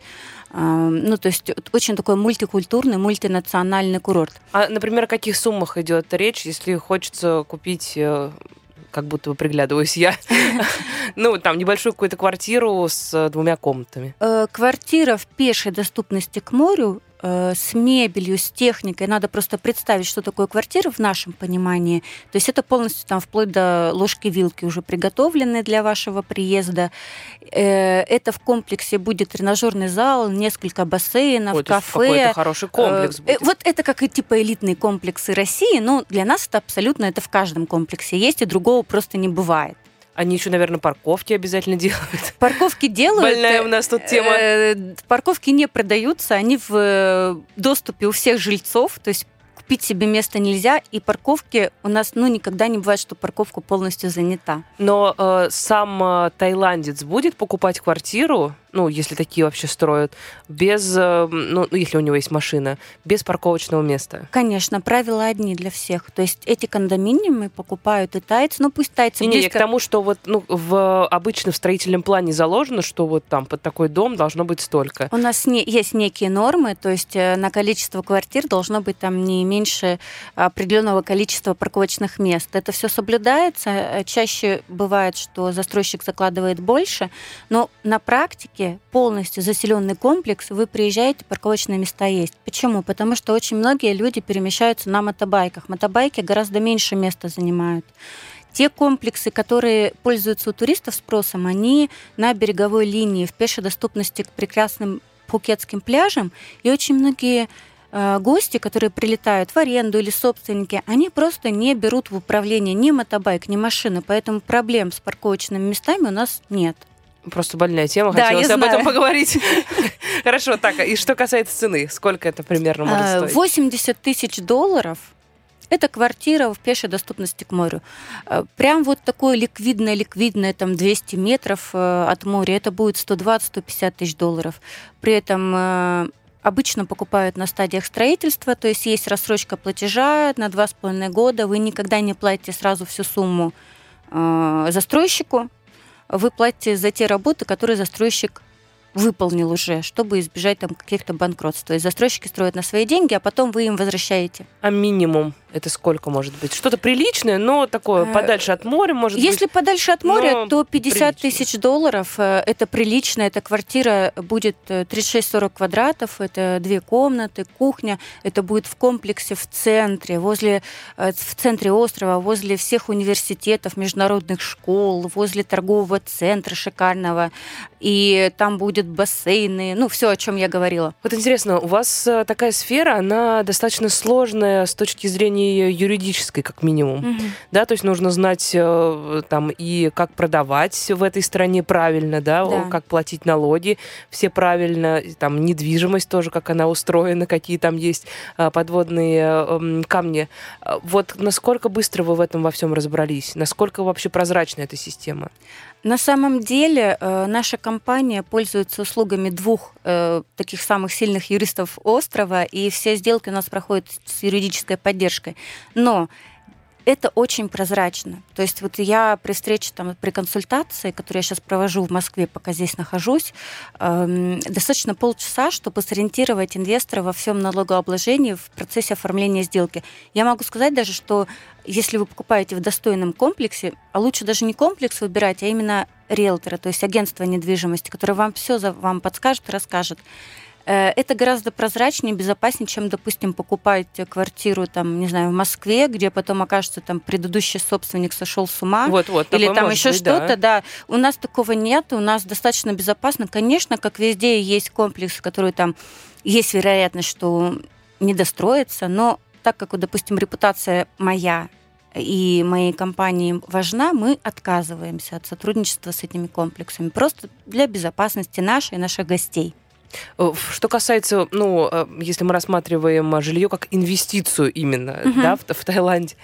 А, Ну, то есть очень такой мультикультурный, мультинациональный курорт. А, например, о каких суммах идет речь, если хочется купить, э, как будто бы приглядываюсь я, ну, там, небольшую какую-то квартиру с э, двумя комнатами? Э, Квартира в пешей доступности к морю э, с мебелью, с техникой. Надо просто представить, что такое квартира в нашем понимании. То есть это полностью там вплоть до ложки-вилки уже приготовленные для вашего приезда. Э, Это в комплексе будет тренажерный зал, несколько бассейнов, Ой, кафе. Какой-то хороший комплекс Э, будет. Вот это как и типа элитные комплексы России, но для нас это абсолютно это в каждом комплексе есть, и другого просто не бывает. Они еще, наверное, парковки обязательно делают. Парковки делают. Больная у нас тут тема. Э, Парковки не продаются, они в э, доступе у всех жильцов, то есть купить себе место нельзя, и парковки у нас, ну, никогда не бывает, что парковка полностью занята. Но э, сам э, тайландец будет покупать квартиру, ну, если такие вообще строят, без, э, ну, ну, если у него есть машина, без парковочного места. Конечно, правила одни для всех. То есть эти кондоминиумы покупают и тайцы, ну пусть тайцы Не, не, близко- к тому, что вот ну, в обычно в строительном плане заложено, что вот там под такой дом должно быть столько. У нас не, есть некие нормы, то есть э, на количество квартир должно быть там не меньше определенного количества парковочных мест. Это все соблюдается. Э, Чаще бывает, что застройщик закладывает больше, но на практике полностью заселенный комплекс, вы приезжаете, парковочные места есть. Почему? Потому что очень многие люди перемещаются на мотобайках. Мотобайки гораздо меньше места занимают. Те комплексы, которые пользуются у туристов спросом, они на береговой линии, в пешей доступности к прекрасным пхукетским пляжам. И очень многие э, гости, которые прилетают в аренду или собственники, они просто не берут в управление ни мотобайк, ни машины, поэтому проблем с парковочными местами у нас нет. Просто больная тема, Да, хотелось об этом поговорить. Хорошо, так, и что касается цены, сколько это примерно может Э, стоить? 80 тысяч долларов это квартира в пешей доступности к морю. Э, Прям вот такое ликвидное-ликвидное, там 200 метров э, от моря, это будет 120-150 тысяч долларов. При этом э, обычно покупают на стадиях строительства, то есть есть рассрочка платежа на 2,5 года, вы никогда не платите сразу всю сумму застройщику, вы платите за те работы, которые застройщик выполнил уже, чтобы избежать там каких-то банкротств. То есть застройщики строят на свои деньги, а потом вы им возвращаете. А минимум это сколько может быть? Что-то приличное, но такое Э, подальше от моря, может Если быть. подальше от моря, то 50 прилично. тысяч долларов. э, Это прилично. Эта квартира будет э, 36-40 квадратов. Это две комнаты, кухня. Это будет в комплексе в центре, возле, э, в центре острова, возле всех университетов, международных школ, возле торгового центра шикарного. И там будет бассейны, ну, все, о чем я говорила. Вот интересно, у вас э, такая сфера, она достаточно сложная с точки зрения юридической, как минимум. Мгм. Да, то есть нужно знать э, там и как продавать в этой стране правильно, да, Да. как платить налоги все правильно, там недвижимость тоже, как она устроена, какие там есть подводные э, м, камни. Вот насколько быстро вы в этом во всем разобрались? Насколько вообще прозрачна эта система? На самом деле э, наша компания пользуется услугами двух э, таких самых сильных юристов острова, и все сделки у нас проходят с юридической поддержкой. Но это очень прозрачно. То есть вот я при встрече, там, при консультации, которую я сейчас провожу в Москве, пока здесь нахожусь, эм, достаточно полчаса, чтобы сориентировать инвестора во всем налогообложении в процессе оформления сделки. Я могу сказать даже, что если вы покупаете в достойном комплексе, а лучше даже не комплекс выбирать, а именно риэлтора, то есть агентство недвижимости, которое вам все вам подскажет и расскажет. Э, Это гораздо прозрачнее, безопаснее, чем, допустим, покупать квартиру там, не знаю, в Москве, где потом окажется там предыдущий собственник сошел с ума, Вот-вот. или такое там еще быть, да. что-то, да. У нас такого нет, у нас достаточно безопасно. Конечно, как везде есть комплекс, который там есть вероятность, что не достроится, но так как, вот, допустим, репутация моя и моей компании важна, мы отказываемся от сотрудничества с этими комплексами. Просто для безопасности нашей и наших гостей. Э, Что касается, ну, э, если мы рассматриваем жилье как инвестицию именно, Мгм. да, в, в Таиланде,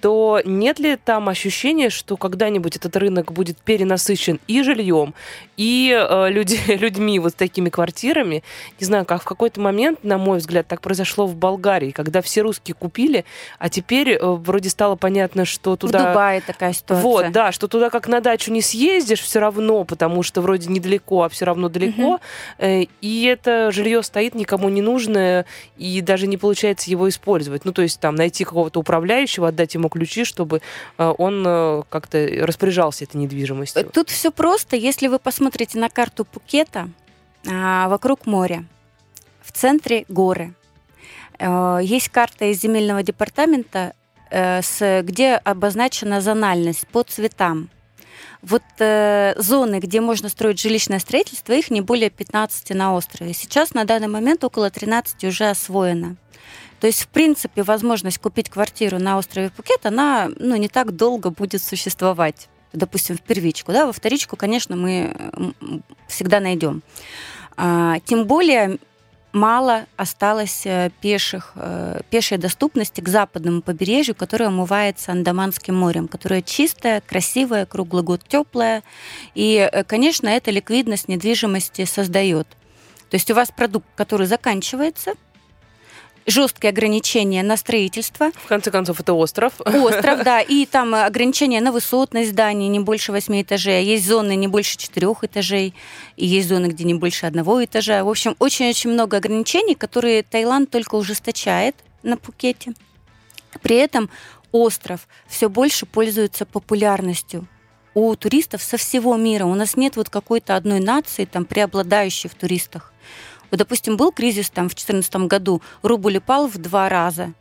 то нет ли там ощущения, что когда-нибудь этот рынок будет перенасыщен и жильем, и э, люди, людьми вот с такими квартирами? Не знаю, как в какой-то момент, на мой взгляд, так произошло в Болгарии, когда все русские купили, а теперь э, вроде стало понятно, что В туда... Дубае такая ситуация. Вот, да, что туда как на дачу не съездишь все равно, потому что вроде недалеко, а все равно далеко. Э, И это жилье стоит никому не нужное, и даже не получается его использовать. Ну, то есть там найти какого-то управляющего, отдать ему ключи, чтобы э, он э, как-то распоряжался этой недвижимостью. Тут все просто. Если вы посмотрите на карту Пукета, а, вокруг моря, в центре горы. Э, Есть карта из земельного департамента, где обозначена зональность по цветам. Вот э, зоны, где можно строить жилищное строительство, их не более 15 на острове. Сейчас на данный момент около 13 уже освоено. То есть, в принципе, возможность купить квартиру на острове Пукет, она ну, не так долго будет существовать допустим, в первичку, да, во вторичку, конечно, мы всегда найдем. А, Тем более мало осталось э, пеших, э, пешей доступности к западному побережью, которое омывается Андаманским морем, которое чистое, красивое, круглый год теплое. И, э, конечно, это ликвидность недвижимости создает. То есть у вас продукт, который заканчивается, жесткие ограничения на строительство, В конце концов, это остров. Остров, да, и там э, ограничения на высотность зданий не больше восьми этажей, есть зоны не больше четырех этажей, и есть зоны, где не больше одного этажа. В общем, очень-очень много ограничений, которые Таиланд только ужесточает на Пукете. При этом остров все больше пользуется популярностью у туристов со всего мира. У нас нет вот какой-то одной нации, там, преобладающей в туристах. Вот, допустим, был кризис там в 2014 году, рубль упал в два раза.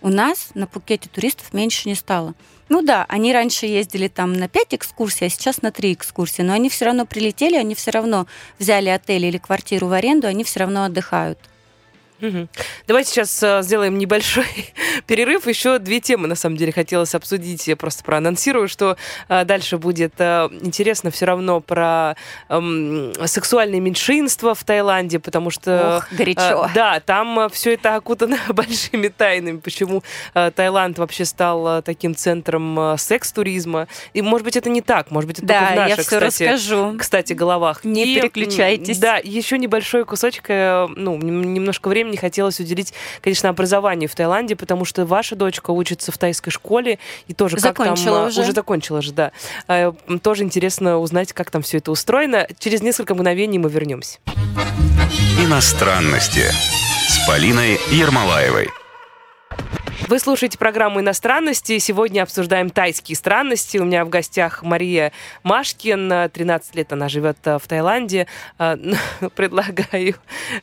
У нас на Пукете туристов меньше не стало. Ну да, они раньше ездили там на 5 экскурсий, а сейчас на 3 экскурсии, но они все равно прилетели, они все равно взяли отель или квартиру в аренду, они все равно отдыхают. Мгм. Давайте сейчас э, сделаем небольшой перерыв. Еще две темы, на самом деле, хотелось обсудить. Я просто проанонсирую, что э, дальше будет э, интересно все равно про эм, сексуальные меньшинства в Таиланде, потому что... Ох, горячо. Э, Да, там все это окутано большими тайнами, почему э, Таиланд вообще стал э, таким центром э, секс-туризма. И, может быть, это не так, может быть, это только в Да, я наших, все кстати, расскажу. кстати, головах. Не И, переключайтесь. Да, еще небольшой кусочек, э, ну, нем- немножко времени хотелось уделить, конечно, образованию в Таиланде, потому что ваша дочка учится в тайской школе и тоже как Закончила там... э, уже. Уже закончила же, да. М, Тоже интересно узнать, как там все это устроено. Через несколько мгновений мы вернемся. Иностранности с Полиной Ермолаевой. Вы слушаете программу «Иностранности». Сегодня обсуждаем тайские странности. У меня в гостях Мария Машкин. 13 лет она живет э, в Таиланде. Э, предлагаю,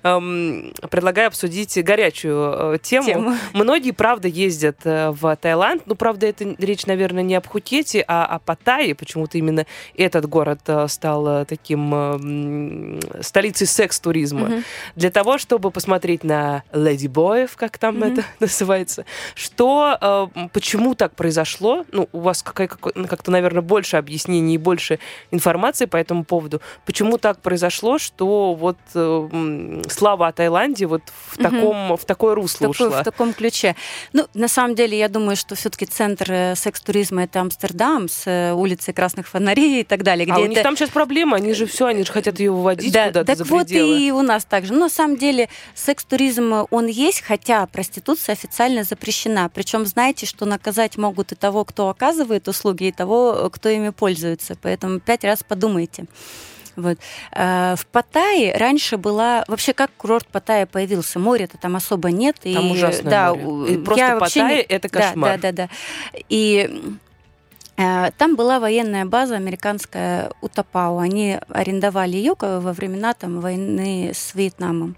эм, предлагаю обсудить горячую э, тему. Тему. Многие, правда, ездят в Таиланд. Ну, правда, это речь, наверное, не о Пхукете, а о Паттайе. Почему-то именно этот город стал таким столицей секс-туризма. Мгм. Для того, чтобы посмотреть на леди боев, как там Мгм. это называется, что, э, почему так произошло? Ну, у вас какая- как-то, наверное, больше объяснений и больше информации по этому поводу. Почему так произошло, что вот э, слава о Таиланде вот в, Мгм. таком, в такое в, русло такой- ушла? в таком ключе. Ну, на самом деле, я думаю, что все-таки центр э, секс-туризма это Амстердам с э, улицей красных фонарей и так далее. Где а у это... них там сейчас проблема, они же все, они же хотят ее выводить Да, куда-то так вот и у нас также. Но на самом деле секс-туризм, он есть, хотя проституция официально запрещена. Причем знаете, что наказать могут и того, кто оказывает услуги, и того, э, кто ими пользуется. Поэтому пять раз подумайте. Вот. Э, В Паттайе раньше была... Вообще, как курорт Паттайя появился? Моря-то там особо нет. Там и, ужасное да, море. И просто я вообще не- Паттайя — это Да, кошмар. Да, да, да. И э, там была военная база американская Утапау. Они арендовали ее во времена там, войны с Вьетнамом.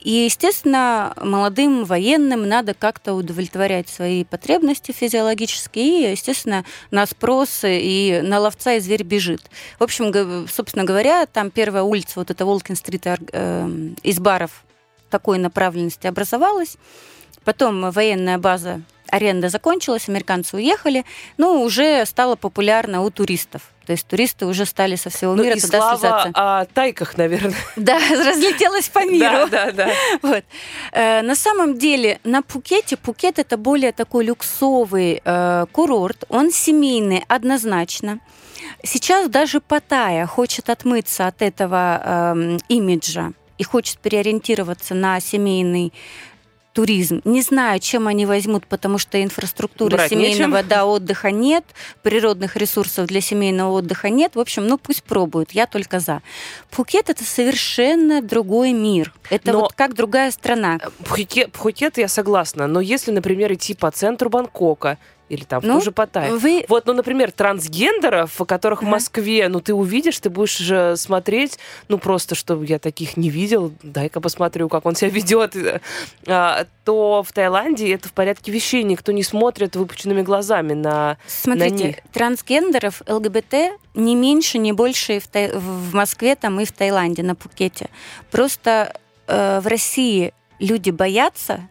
И, естественно, молодым военным надо как-то удовлетворять свои потребности физиологические. И, естественно, на спрос и на ловца и зверь бежит. В общем, собственно говоря, там первая улица, вот эта Волкин-стрит э, из баров такой направленности образовалась. Потом военная база, аренда закончилась, американцы уехали. Ну, уже стало популярно у туристов. То есть туристы уже стали со всего Ну мира и туда слава слезаться. о тайках, наверное. Да, разлетелась по миру. Да, да, да. Вот. Э, На самом деле на Пукете, Пукет это более такой люксовый э, курорт, он семейный однозначно. Сейчас даже Паттайя хочет отмыться от этого эм, имиджа и хочет переориентироваться на семейный туризм. Не знаю, чем они возьмут, потому что инфраструктуры Брать семейного нечем. да, отдыха нет, природных ресурсов для семейного отдыха нет. В общем, ну пусть пробуют, я только за. Пхукет это совершенно другой мир. Это Но- вот как другая страна. Пхукет, Пхукет я согласна, но если, например, идти по центру Бангкока или там в Ну, ту же Паттайю, Вы Вот, ну, например, трансгендеров, которых в Ага. Москве, ну, ты увидишь, ты будешь же смотреть, ну, просто, что я таких не видел, дай-ка посмотрю, как он себя ведет, а, то в Таиланде это в порядке вещей, никто не смотрит выпученными глазами на... смотрите, них. трансгендеров, ЛГБТ не меньше, не больше и в, Тай- в Москве там и в Таиланде на Пукете. Просто э, в России люди боятся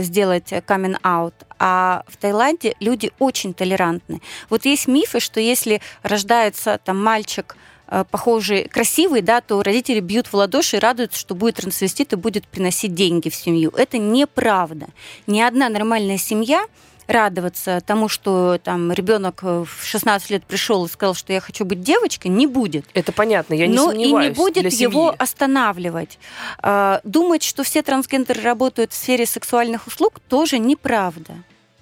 сделать камин аут, а в Таиланде люди очень толерантны. Вот есть мифы, что если рождается там мальчик э, похожий, красивый, да, то родители бьют в ладоши и радуются, что будет трансвестит и будет приносить деньги в семью. Это неправда. Ни одна нормальная семья радоваться тому, что там ребенок в 16 лет пришел и сказал, что я хочу быть девочкой, не будет. Это понятно, я не Но и не сомневаюсь. будет для его семьи. останавливать. А, Думать, что все трансгендеры работают в сфере сексуальных услуг, тоже неправда.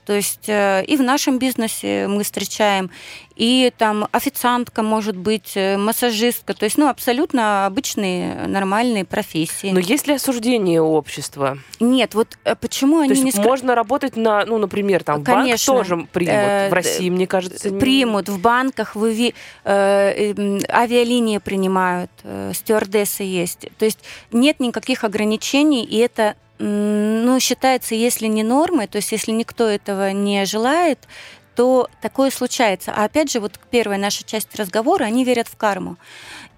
То есть э, и в нашем бизнесе мы встречаем, и там официантка может быть, э, массажистка, то есть ну абсолютно обычные нормальные профессии. Но есть ли осуждение общества? Нет, вот э, почему То они есть не можно работать на, ну, например, там, в банк Конечно. тоже примут. В России, мне кажется, не- примут в банках, в э, эм, авиалинии принимают, стюардессы есть. То есть нет никаких ограничений, и это ну, считается, если не нормой, то есть если никто этого не желает, то такое случается. А опять же, вот первая наша часть разговора, они верят в карму.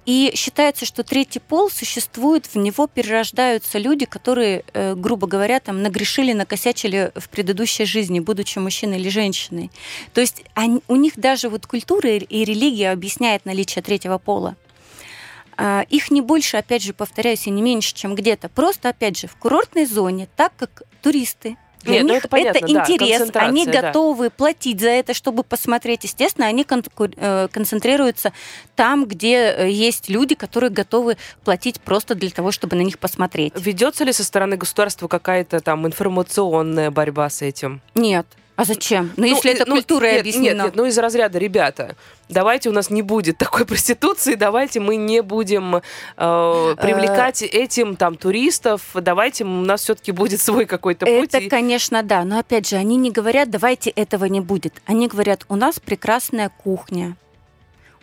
И считается, что третий пол существует, в него перерождаются люди, которые, э, грубо говоря, там нагрешили, накосячили в предыдущей жизни, будучи мужчиной или женщиной. То есть они- у них даже вот культура и и религия объясняет наличие третьего пола. А, Их не больше, опять же, повторяюсь, и не меньше, чем где-то. Просто, опять же, в курортной зоне, так как туристы, для Нет, ну них это понятно, да, интерес, они концентрация, да. готовы платить за это, чтобы посмотреть. Естественно, они э, концентрируются там, где э, есть люди, которые готовы платить просто для того, чтобы на них посмотреть. Ведется ли со стороны государства какая-то там информационная борьба с этим? Нет. А зачем? Ну, если это ну, культурой нет, объяснено. Нет, нет, ну из разряда, ребята, давайте у нас не будет такой проституции, давайте мы не будем э, привлекать этим там туристов, давайте у нас все-таки будет свой какой-то путь. Это, и- конечно, да. Но опять же, они не говорят, давайте этого не будет. Они говорят, у нас прекрасная кухня,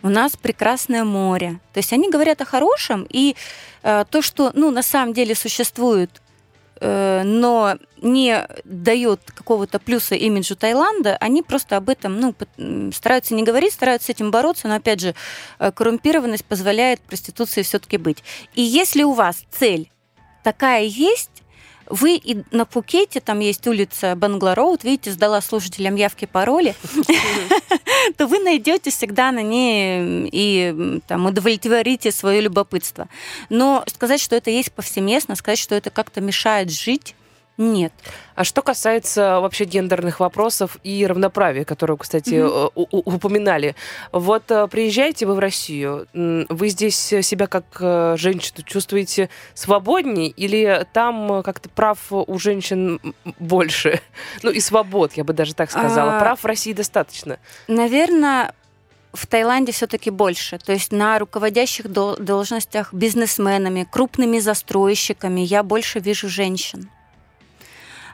у нас прекрасное море. То есть они говорят о хорошем, и э, то, что ну, на самом деле существует, но не дает какого-то плюса имиджу Таиланда, они просто об этом ну, стараются не говорить, стараются с этим бороться, но опять же, э, коррумпированность позволяет проституции все-таки быть. И если у вас цель такая есть, вы и на Пукете, там есть улица Банглароуд, видите, сдала слушателям явки пароли, то вы найдете всегда на ней и там, удовлетворите свое любопытство. Но сказать, что это есть повсеместно, сказать, что это как-то мешает жить, нет. А что касается вообще гендерных вопросов и равноправия, которое, кстати, у- упоминали. Вот э, приезжаете вы в Россию, вы здесь себя как э, женщину чувствуете свободнее или там как-то прав у женщин больше? Ну и свобод, я бы даже так сказала. А, Прав в России достаточно. Наверное, в Таиланде все-таки больше. То есть на руководящих дол- должностях бизнесменами, крупными застройщиками я больше вижу женщин.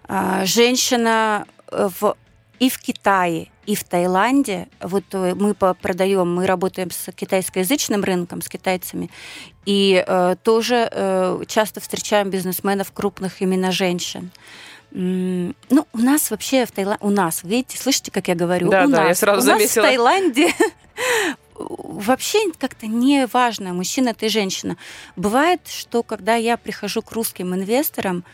А, Женщина э, в, и в Китае, и в Таиланде, вот э, мы продаем, мы работаем с китайскоязычным рынком, с китайцами, и э, тоже э, часто встречаем бизнесменов крупных именно женщин. Ну, у нас вообще в Таиланде, у нас, видите, слышите, как я говорю? Да, у да, я нас, сразу у нас заметила. в Таиланде вообще как-то не важно, мужчина ты женщина. Бывает, что когда я прихожу к русским инвесторам,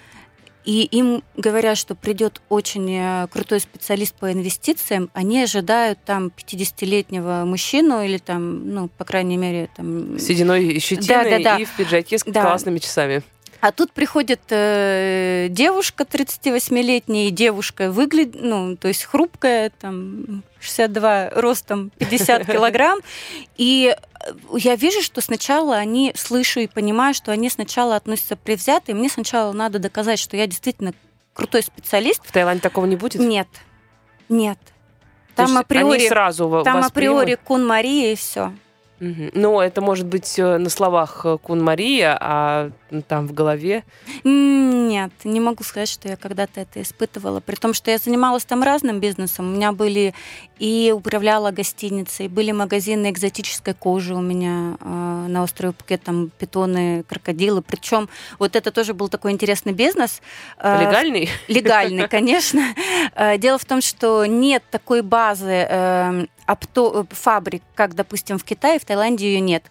и им говорят, что придет очень э, крутой специалист по инвестициям, они ожидают там 50-летнего мужчину или там, ну, по крайней мере, там... Сединой и щетиной Да-да-да. и в пиджаке с Да. классными часами. А тут приходит э, девушка 38-летняя, и девушка выглядит, ну, то есть хрупкая, там, 62 ростом, 50 килограмм. И э, я вижу, что сначала они, слышу и понимаю, что они сначала относятся предвзято, и мне сначала надо доказать, что я действительно крутой специалист. В Таиланде такого не будет? Нет, нет. Там априори, сразу там априори кун Мария и все. Ну, это может быть э, на словах э, Кун Мария, а там в голове. Нет, не могу сказать, что я когда-то это испытывала. При том, что я занималась там разным бизнесом. У меня были и управляла гостиницей, были магазины экзотической кожи у меня э, на острове Пукет, там питоны, крокодилы. Причем вот это тоже был такой интересный бизнес. Э, Легальный? Легальный, конечно. Э, Дело в том, что нет такой базы э, опто- э, фабрик, как, допустим, в Китае, в Таиланде ее нет.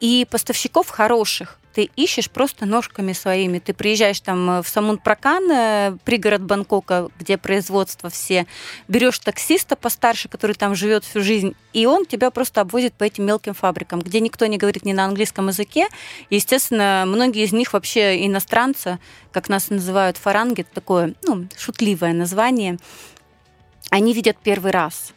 И поставщиков хороших ты ищешь просто ножками своими. Ты приезжаешь там э, в Самун-Пракан, э, пригород Бангкока, где производство все, берешь таксиста постарше, который там живет всю жизнь, и он тебя просто обвозит по этим мелким фабрикам, где никто не говорит ни на английском языке. Естественно, многие из них вообще иностранцы, как нас называют фаранги, это такое ну, шутливое название, они видят первый раз.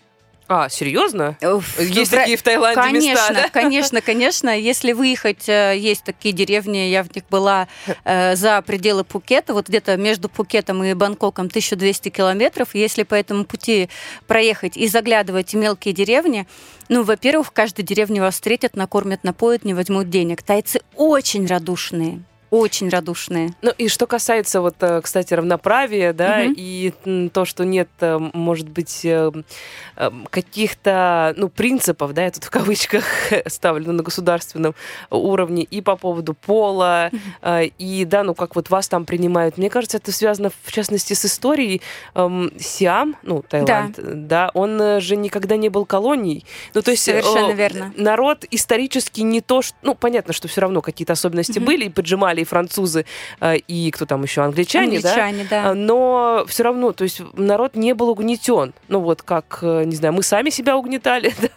А, серьезно? Уф, Есть ну, такие в Таиланде Конечно, места, да? конечно, конечно. Если выехать, э, есть такие деревни, я в них была э, за пределы Пукета, вот где-то между Пукетом и Бангкоком 1200 километров. Если по этому пути проехать и заглядывать в мелкие деревни, ну, во-первых, в каждой деревне вас встретят, накормят, напоят, не возьмут денег. Тайцы очень радушные. Очень радушные. Ну и что касается вот, э, кстати, равноправия, да, Мгм. и то, что нет, э, может быть, э, каких-то, ну, принципов, да, я тут в кавычках ставлю на государственном уровне и по поводу пола, э, и, да, ну, как вот вас там принимают. Мне кажется, это связано, в частности, с историей эм, Сиам, ну, Таиланд, да, он э, же никогда не был колонией. Ну, то есть... Совершенно верно. Народ исторически не то, что... Ну, понятно, что все равно какие-то особенности Мгм. были, и поджимали и французы, э, и кто там еще, англичане, да? Англичане, да. А, Но все равно, то есть народ не был угнетен. Ну вот как, э, не знаю, мы сами себя угнетали, да?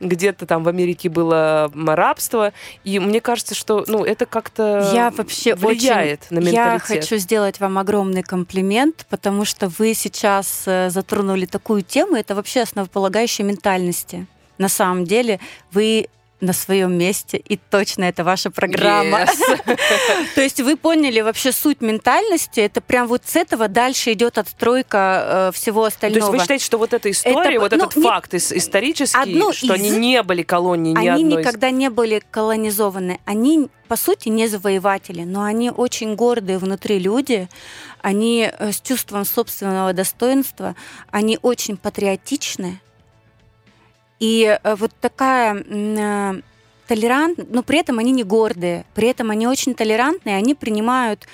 где-то там в Америке было рабство, и мне кажется, что ну это как-то Я вообще влияет очень, на Я менталитет. хочу сделать вам огромный комплимент, потому что вы сейчас э, затронули такую тему, это вообще основополагающая ментальности. На самом деле вы на своем месте, и точно это ваша программа. Yes. То есть вы поняли вообще суть ментальности, это прям вот с этого дальше идет отстройка э, всего остального. То есть вы считаете, что вот эта история, Это, вот ну, этот не- факт ис- исторический, Одно что из- они не были колонией ни они одной из- никогда не были колонизованы. Они, по сути, не завоеватели, но они очень гордые внутри люди, они э, с чувством собственного достоинства, они очень патриотичны. И э, вот такая э, толерант, но при этом они не гордые, при этом они очень толерантные, они принимают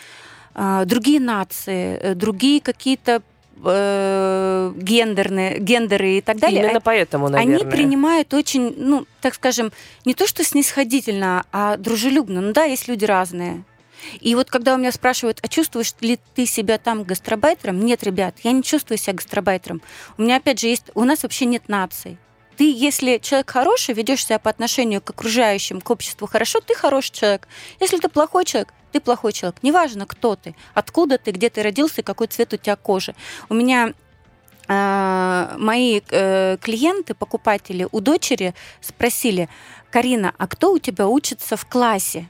э, другие нации, другие какие-то э, гендерные, гендеры и так далее. Именно поэтому, наверное. Они принимают очень, ну, так скажем, не то что снисходительно, а дружелюбно. Ну да, есть люди разные. И вот когда у меня спрашивают, а чувствуешь ли ты себя там гастробайтером? Нет, ребят, я не чувствую себя гастробайтером. У меня, опять же, есть... У нас вообще нет наций. Ты, если человек хороший, ведешь себя по отношению к окружающим, к обществу хорошо, ты хороший человек. Если ты плохой человек, ты плохой человек. Неважно, кто ты, откуда ты, где ты родился какой цвет у тебя кожи. У меня э, мои э, клиенты, покупатели у дочери спросили, Карина, а кто у тебя учится в классе?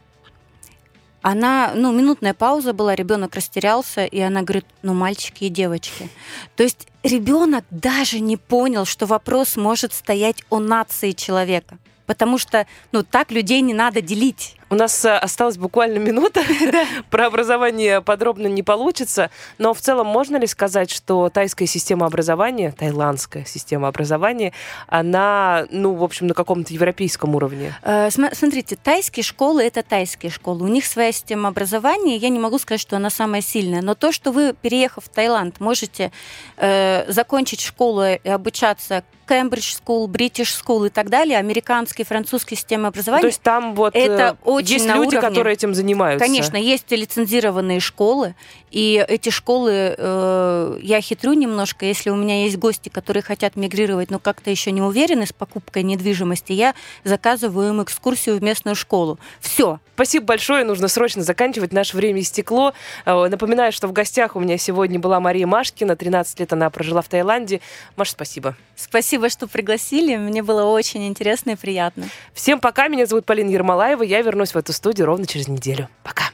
Она, ну, минутная пауза была, ребенок растерялся, и она говорит, ну, мальчики и девочки. То есть ребенок даже не понял, что вопрос может стоять о нации человека. Потому что, ну, так людей не надо делить. У нас э, осталась буквально минута. Про образование подробно не получится. Но в целом можно ли сказать, что тайская система образования, тайландская система образования, она, ну, в общем, на каком-то европейском уровне? Э, Смотрите, тайские школы это тайские школы. У них своя система образования. Я не могу сказать, что она самая сильная. Но то, что вы, переехав в Таиланд, можете э, закончить школу и обучаться Cambridge School, British School и так далее, американские, французские системы образования. То есть там вот это э, очень есть на люди, уровне. которые этим занимаются. Конечно, есть лицензированные школы, и эти школы, э, я хитрю немножко, если у меня есть гости, которые хотят мигрировать, но как-то еще не уверены с покупкой недвижимости, я заказываю им экскурсию в местную школу. Все. Спасибо большое, нужно срочно заканчивать, наше время истекло. Э, Напоминаю, что в гостях у меня сегодня была Мария Машкина, 13 лет она прожила в Таиланде. Маш, спасибо. Спасибо, что пригласили, мне было очень интересно и приятно. Всем пока, меня зовут Полина Ермолаева, я вернусь в эту студию ровно через неделю. Пока.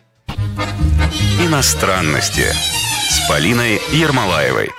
Иностранности с Полиной Ермолаевой.